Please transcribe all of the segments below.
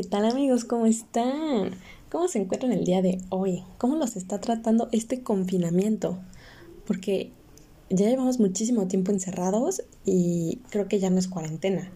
¿Qué tal amigos? ¿Cómo están? ¿Cómo se encuentran el día de hoy? ¿Cómo los está tratando este confinamiento? Porque ya llevamos muchísimo tiempo encerrados y creo que ya no es cuarentena.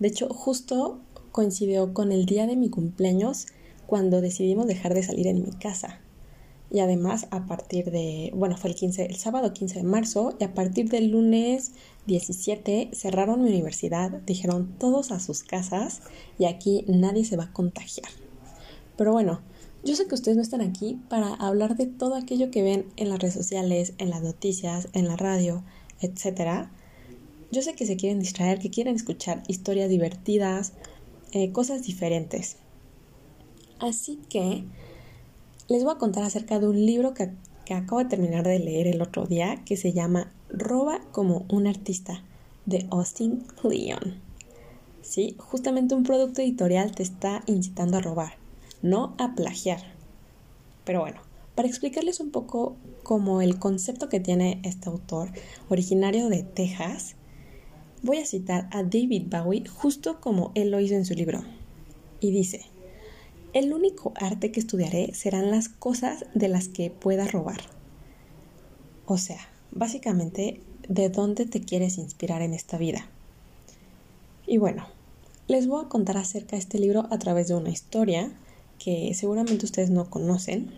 De hecho, justo coincidió con el día de mi cumpleaños cuando decidimos dejar de salir en mi casa. Y además, a partir de, bueno, fue el 15, el sábado 15 de marzo, y a partir del lunes 17 cerraron mi universidad, dijeron todos a sus casas y aquí nadie se va a contagiar. Pero bueno, yo sé que ustedes no están aquí para hablar de todo aquello que ven en las redes sociales, en las noticias, en la radio, etc. Yo sé que se quieren distraer, que quieren escuchar historias divertidas, eh, cosas diferentes. Así que les voy a contar acerca de un libro que, acabo de terminar de leer el otro día que se llama Roba como un artista de Austin Kleon. Sí, justamente un producto editorial te está incitando a robar, no a plagiar. Pero bueno, para explicarles un poco como el concepto que tiene este autor, originario de Texas, voy a citar a David Bowie justo como él lo hizo en su libro. Y dice, el único arte que estudiaré serán las cosas de las que pueda robar. O sea, básicamente, ¿de dónde te quieres inspirar en esta vida? Y bueno, les voy a contar acerca de este libro a través de una historia que seguramente ustedes no conocen.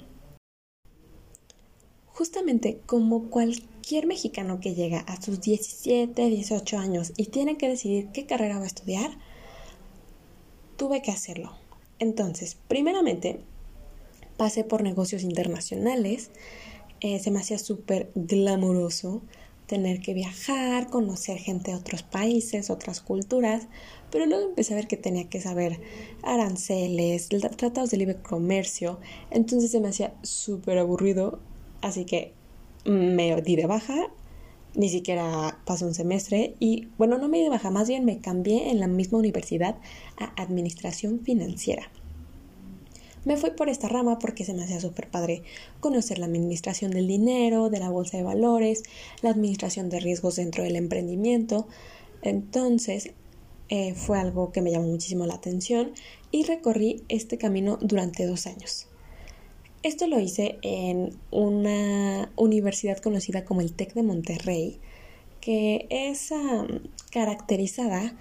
Justamente como cualquier mexicano que llega a sus 17, 18 años y tiene que decidir qué carrera va a estudiar, tuve que hacerlo entonces, primeramente, pasé por negocios internacionales. Eh, se me hacía súper glamuroso tener que viajar, conocer gente de otros países, otras culturas, pero luego empecé a ver que tenía que saber aranceles, tratados de libre comercio, entonces se me hacía súper aburrido, así que me di de baja ni siquiera pasó un semestre y bueno, no me di baja, más bien me cambié en la misma universidad a administración financiera. Me fui por esta rama porque se me hacía súper padre conocer la administración del dinero, de la bolsa de valores, la administración de riesgos dentro del emprendimiento. Entonces eh, fue algo que me llamó muchísimo la atención y recorrí este camino durante dos años. Esto lo hice en una universidad conocida como el TEC de Monterrey, que es caracterizada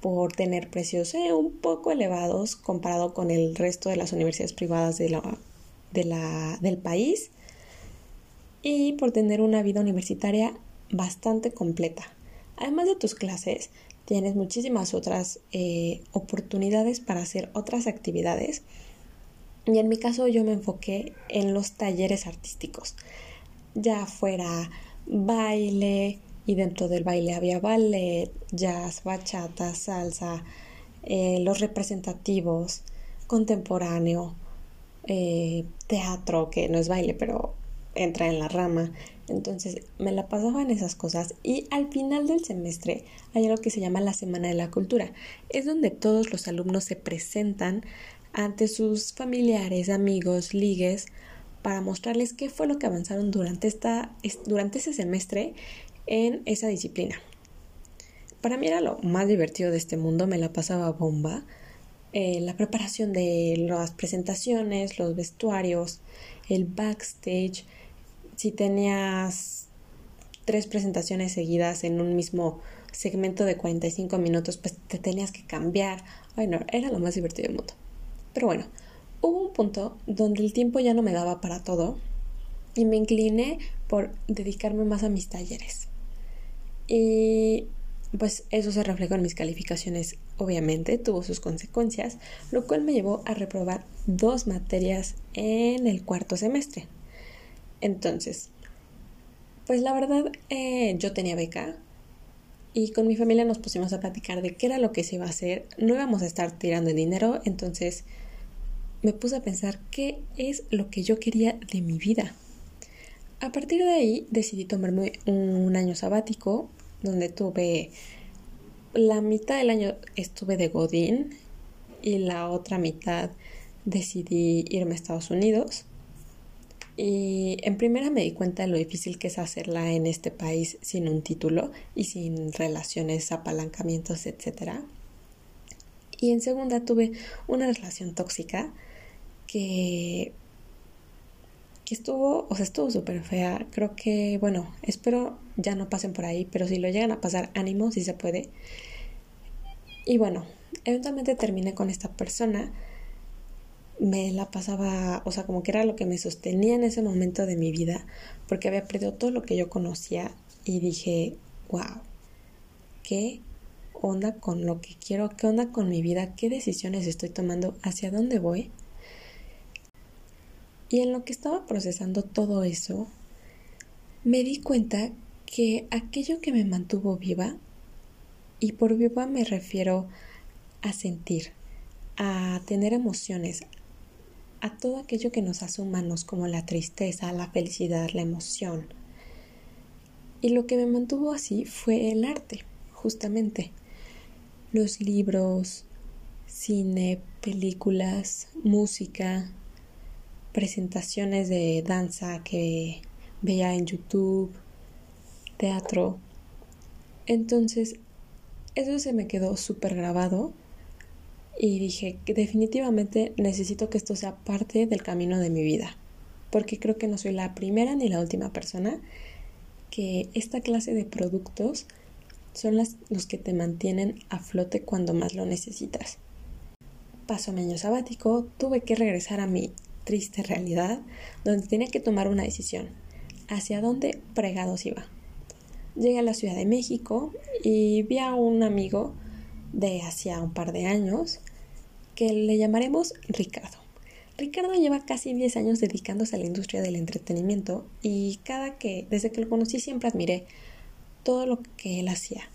por tener precios eh, un poco elevados comparado con el resto de las universidades privadas de la, del país y por tener una vida universitaria bastante completa. Además de tus clases, tienes muchísimas otras eh, oportunidades para hacer otras actividades y en mi caso yo me enfoqué en los talleres artísticos, ya fuera baile y dentro del baile había ballet, jazz, bachata, salsa, eh, los representativos, contemporáneo, eh, teatro, que no es baile, pero entra en la rama. Entonces me la pasaba en esas cosas y al final del semestre hay algo que se llama la Semana de la Cultura. Es donde todos los alumnos se presentan ante sus familiares, amigos, ligues, para mostrarles qué fue lo que avanzaron durante, esta, durante ese semestre en esa disciplina. Para mí era lo más divertido de este mundo, me la pasaba bomba. Eh, la preparación de las presentaciones, los vestuarios, el backstage. Si tenías tres presentaciones seguidas en un mismo segmento de 45 minutos, pues te tenías que cambiar. Bueno, era lo más divertido del mundo. Pero bueno, hubo un punto donde el tiempo ya no me daba para todo y me incliné por dedicarme más a mis talleres. Y pues eso se reflejó en mis calificaciones, obviamente, tuvo sus consecuencias, lo cual me llevó a reprobar dos materias en el cuarto semestre. Entonces, pues la verdad, eh, yo tenía beca y con mi familia nos pusimos a platicar de qué era lo que se iba a hacer. No íbamos a estar tirando el dinero, entonces me puse a pensar qué es lo que yo quería de mi vida. A partir de ahí decidí tomarme un año sabático donde tuve la mitad del año estuve de Godín y la otra mitad decidí irme a Estados Unidos. Y en primera me di cuenta de lo difícil que es hacerla en este país sin un título y sin relaciones, apalancamientos, etc. Y en segunda tuve una relación tóxica que, que estuvo, o sea, estuvo súper fea. Creo que, bueno, espero ya no pasen por ahí, pero si lo llegan a pasar, ánimo, si se puede. Y bueno, eventualmente terminé con esta persona. Me la pasaba, o sea, como que era lo que me sostenía en ese momento de mi vida, porque había perdido todo lo que yo conocía y dije, wow, qué onda con lo que quiero, qué onda con mi vida, qué decisiones estoy tomando, hacia dónde voy. Y en lo que estaba procesando todo eso, me di cuenta que aquello que me mantuvo viva, y por viva me refiero a sentir, a tener emociones, a todo aquello que nos hace humanos como la tristeza, la felicidad, la emoción. Y lo que me mantuvo así fue el arte, justamente los libros, cine, películas, música, presentaciones de danza que veía en YouTube, teatro. Entonces, eso se me quedó súper grabado y dije que definitivamente necesito que esto sea parte del camino de mi vida, porque creo que no soy la primera ni la última persona que esta clase de productos son los que te mantienen a flote cuando más lo necesitas. Paso mi año sabático, tuve que regresar a mi triste realidad, donde tenía que tomar una decisión. ¿Hacia dónde pregados iba? Llegué a la Ciudad de México y vi a un amigo de hacía un par de años que le llamaremos Ricardo. Ricardo lleva casi 10 años dedicándose a la industria del entretenimiento y cada que, desde que lo conocí, siempre admiré todo lo que él hacía.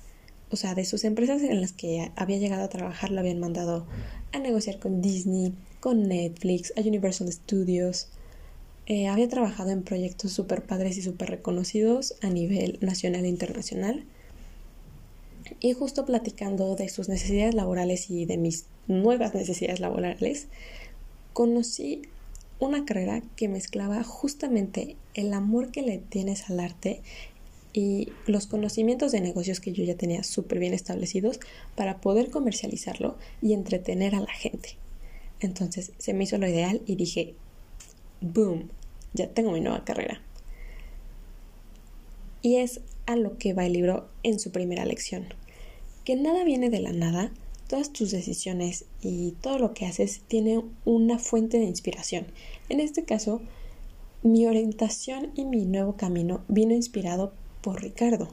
O sea, de sus empresas en las que había llegado a trabajar lo habían mandado a negociar con Disney, con Netflix, a Universal Studios. Eh, había trabajado en proyectos súper padres y súper reconocidos a nivel nacional e internacional. Y justo platicando de sus necesidades laborales y de mis nuevas necesidades laborales, conocí una carrera que mezclaba justamente el amor que le tienes al arte y los conocimientos de negocios que yo ya tenía súper bien establecidos para poder comercializarlo y entretener a la gente. Entonces se me hizo lo ideal y dije, boom, ya tengo mi nueva carrera. Y es a lo que va el libro en su primera lección, que nada viene de la nada, todas tus decisiones y todo lo que haces tiene una fuente de inspiración. En este caso, mi orientación y mi nuevo camino vino inspirado por Ricardo.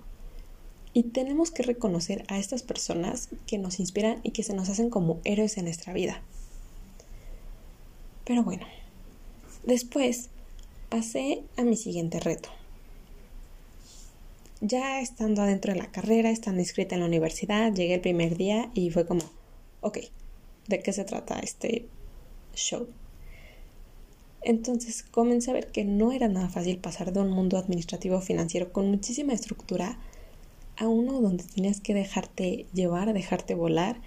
Y tenemos que reconocer a estas personas que nos inspiran y que se nos hacen como héroes en nuestra vida. Pero bueno, después pasé a mi siguiente reto. Ya estando adentro de la carrera, estando inscrita en la universidad, llegué el primer día y fue como, ok, ¿de qué se trata este show? Entonces comencé a ver que no era nada fácil pasar de un mundo administrativo financiero con muchísima estructura a uno donde tenías que dejarte llevar, dejarte volar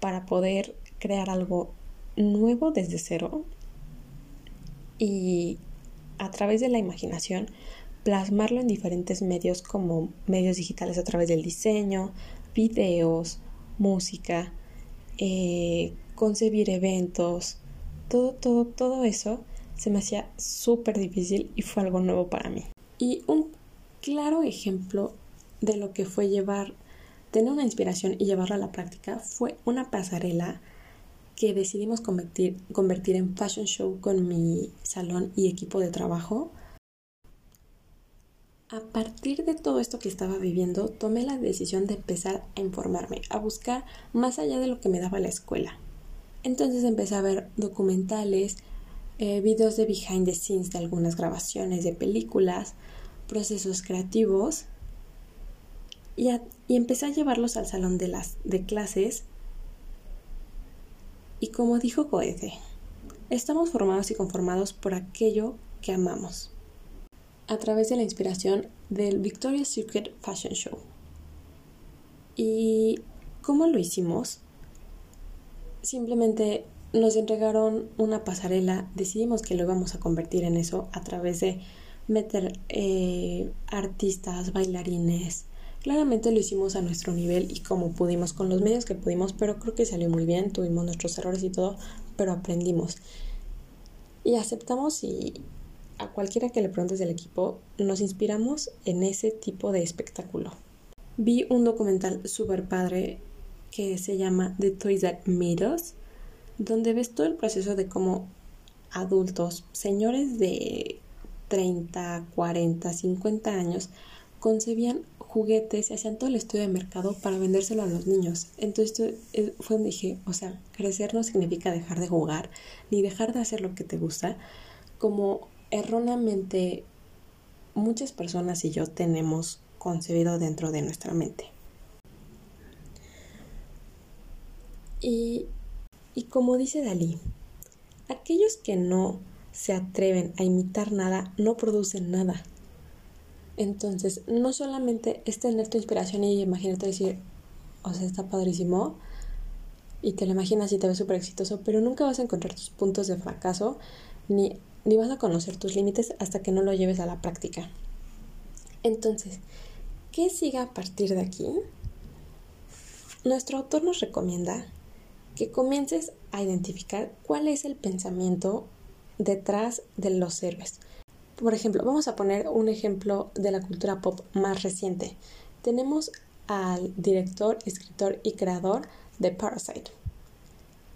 para poder crear algo nuevo desde cero. Y a través de la imaginación plasmarlo en diferentes medios como medios digitales a través del diseño, videos, música, eh, concebir eventos, todo, todo, todo eso se me hacía súper difícil y fue algo nuevo para mí. Y un claro ejemplo de lo que fue llevar, tener una inspiración y llevarla a la práctica fue una pasarela que decidimos convertir, convertir en fashion show con mi salón y equipo de trabajo. A partir de todo esto que estaba viviendo, tomé la decisión de empezar a informarme, a buscar más allá de lo que me daba la escuela. Entonces empecé a ver documentales, eh, videos de behind the scenes de algunas grabaciones de películas, procesos creativos y, y empecé a llevarlos al salón de, las, de clases. Y como dijo Goethe, estamos formados y conformados por aquello que amamos, a través de la inspiración del Victoria's Secret Fashion Show. ¿Y cómo lo hicimos? Simplemente nos entregaron una pasarela, decidimos que lo íbamos a convertir en eso a través de meter eh, artistas, bailarines, Claramente lo hicimos a nuestro nivel y como pudimos, con los medios que pudimos, pero creo que salió muy bien, tuvimos nuestros errores y todo, pero aprendimos. Y aceptamos y a cualquiera que le preguntes del equipo, nos inspiramos en ese tipo de espectáculo. Vi un documental súper padre que se llama The Toys That Made Us, donde ves todo el proceso de cómo adultos, señores de 30, 40, 50 años, concebían juguetes y hacían todo el estudio de mercado para vendérselo a los niños. Entonces fue donde dije, o sea, crecer no significa dejar de jugar, ni dejar de hacer lo que te gusta, como erróneamente muchas personas y yo tenemos concebido dentro de nuestra mente. Y, y como dice Dalí, aquellos que no se atreven a imitar nada no producen nada. Entonces, no solamente es tener tu inspiración y imagínate decir, o sea, está padrísimo, y te lo imaginas y te ves súper exitoso, pero nunca vas a encontrar tus puntos de fracaso, ni, ni vas a conocer tus límites hasta que no lo lleves a la práctica. Entonces, ¿qué siga a partir de aquí? Nuestro autor nos recomienda que comiences a identificar cuál es el pensamiento detrás de los héroes. Por ejemplo, vamos a poner un ejemplo de la cultura pop más reciente. Tenemos al director, escritor y creador de Parasite.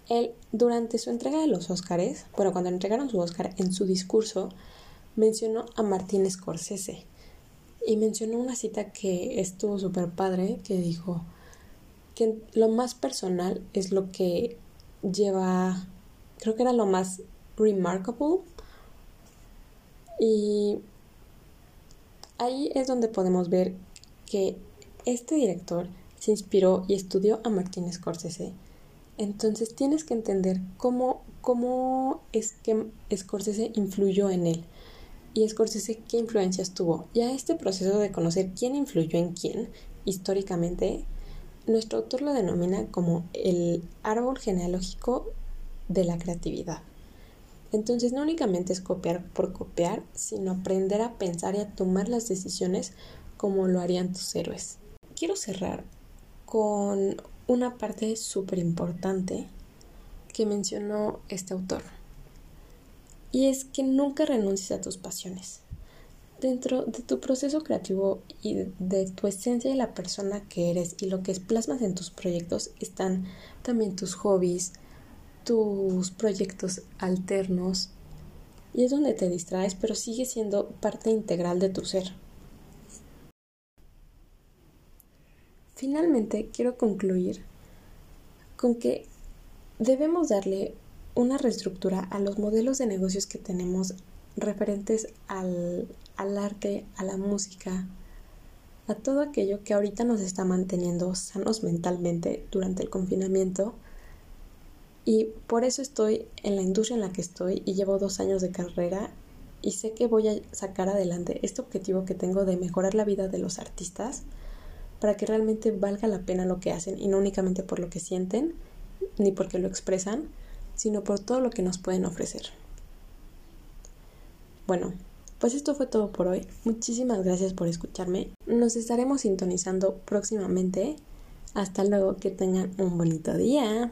Él, durante su entrega de los Oscars, bueno, cuando entregaron su Oscar, en su discurso mencionó a Martín Scorsese y mencionó una cita que estuvo súper padre, que dijo que lo más personal es lo que lleva, creo que era lo más remarkable y ahí es donde podemos ver que este director se inspiró y estudió a Martin Scorsese. Entonces tienes que entender cómo, cómo es que Scorsese influyó en él y Scorsese qué influencias tuvo. Y a este proceso de conocer quién influyó en quién históricamente, nuestro autor lo denomina como el árbol genealógico de la creatividad. Entonces no únicamente es copiar por copiar, sino aprender a pensar y a tomar las decisiones como lo harían tus héroes. Quiero cerrar con una parte súper importante que mencionó este autor. Y es que nunca renuncies a tus pasiones. Dentro de tu proceso creativo y de tu esencia y la persona que eres y lo que plasmas en tus proyectos están también tus hobbies, tus proyectos alternos y es donde te distraes, pero sigue siendo parte integral de tu ser. Finalmente, quiero concluir con que debemos darle una reestructura a los modelos de negocios que tenemos referentes al, al arte, a la música, a todo aquello que ahorita nos está manteniendo sanos mentalmente durante el confinamiento y por eso estoy en la industria en la que estoy y llevo dos años de carrera y sé que voy a sacar adelante este objetivo que tengo de mejorar la vida de los artistas para que realmente valga la pena lo que hacen y no únicamente por lo que sienten ni porque lo expresan, sino por todo lo que nos pueden ofrecer. Bueno, pues esto fue todo por hoy. Muchísimas gracias por escucharme. Nos estaremos sintonizando próximamente. Hasta luego, que tengan un bonito día.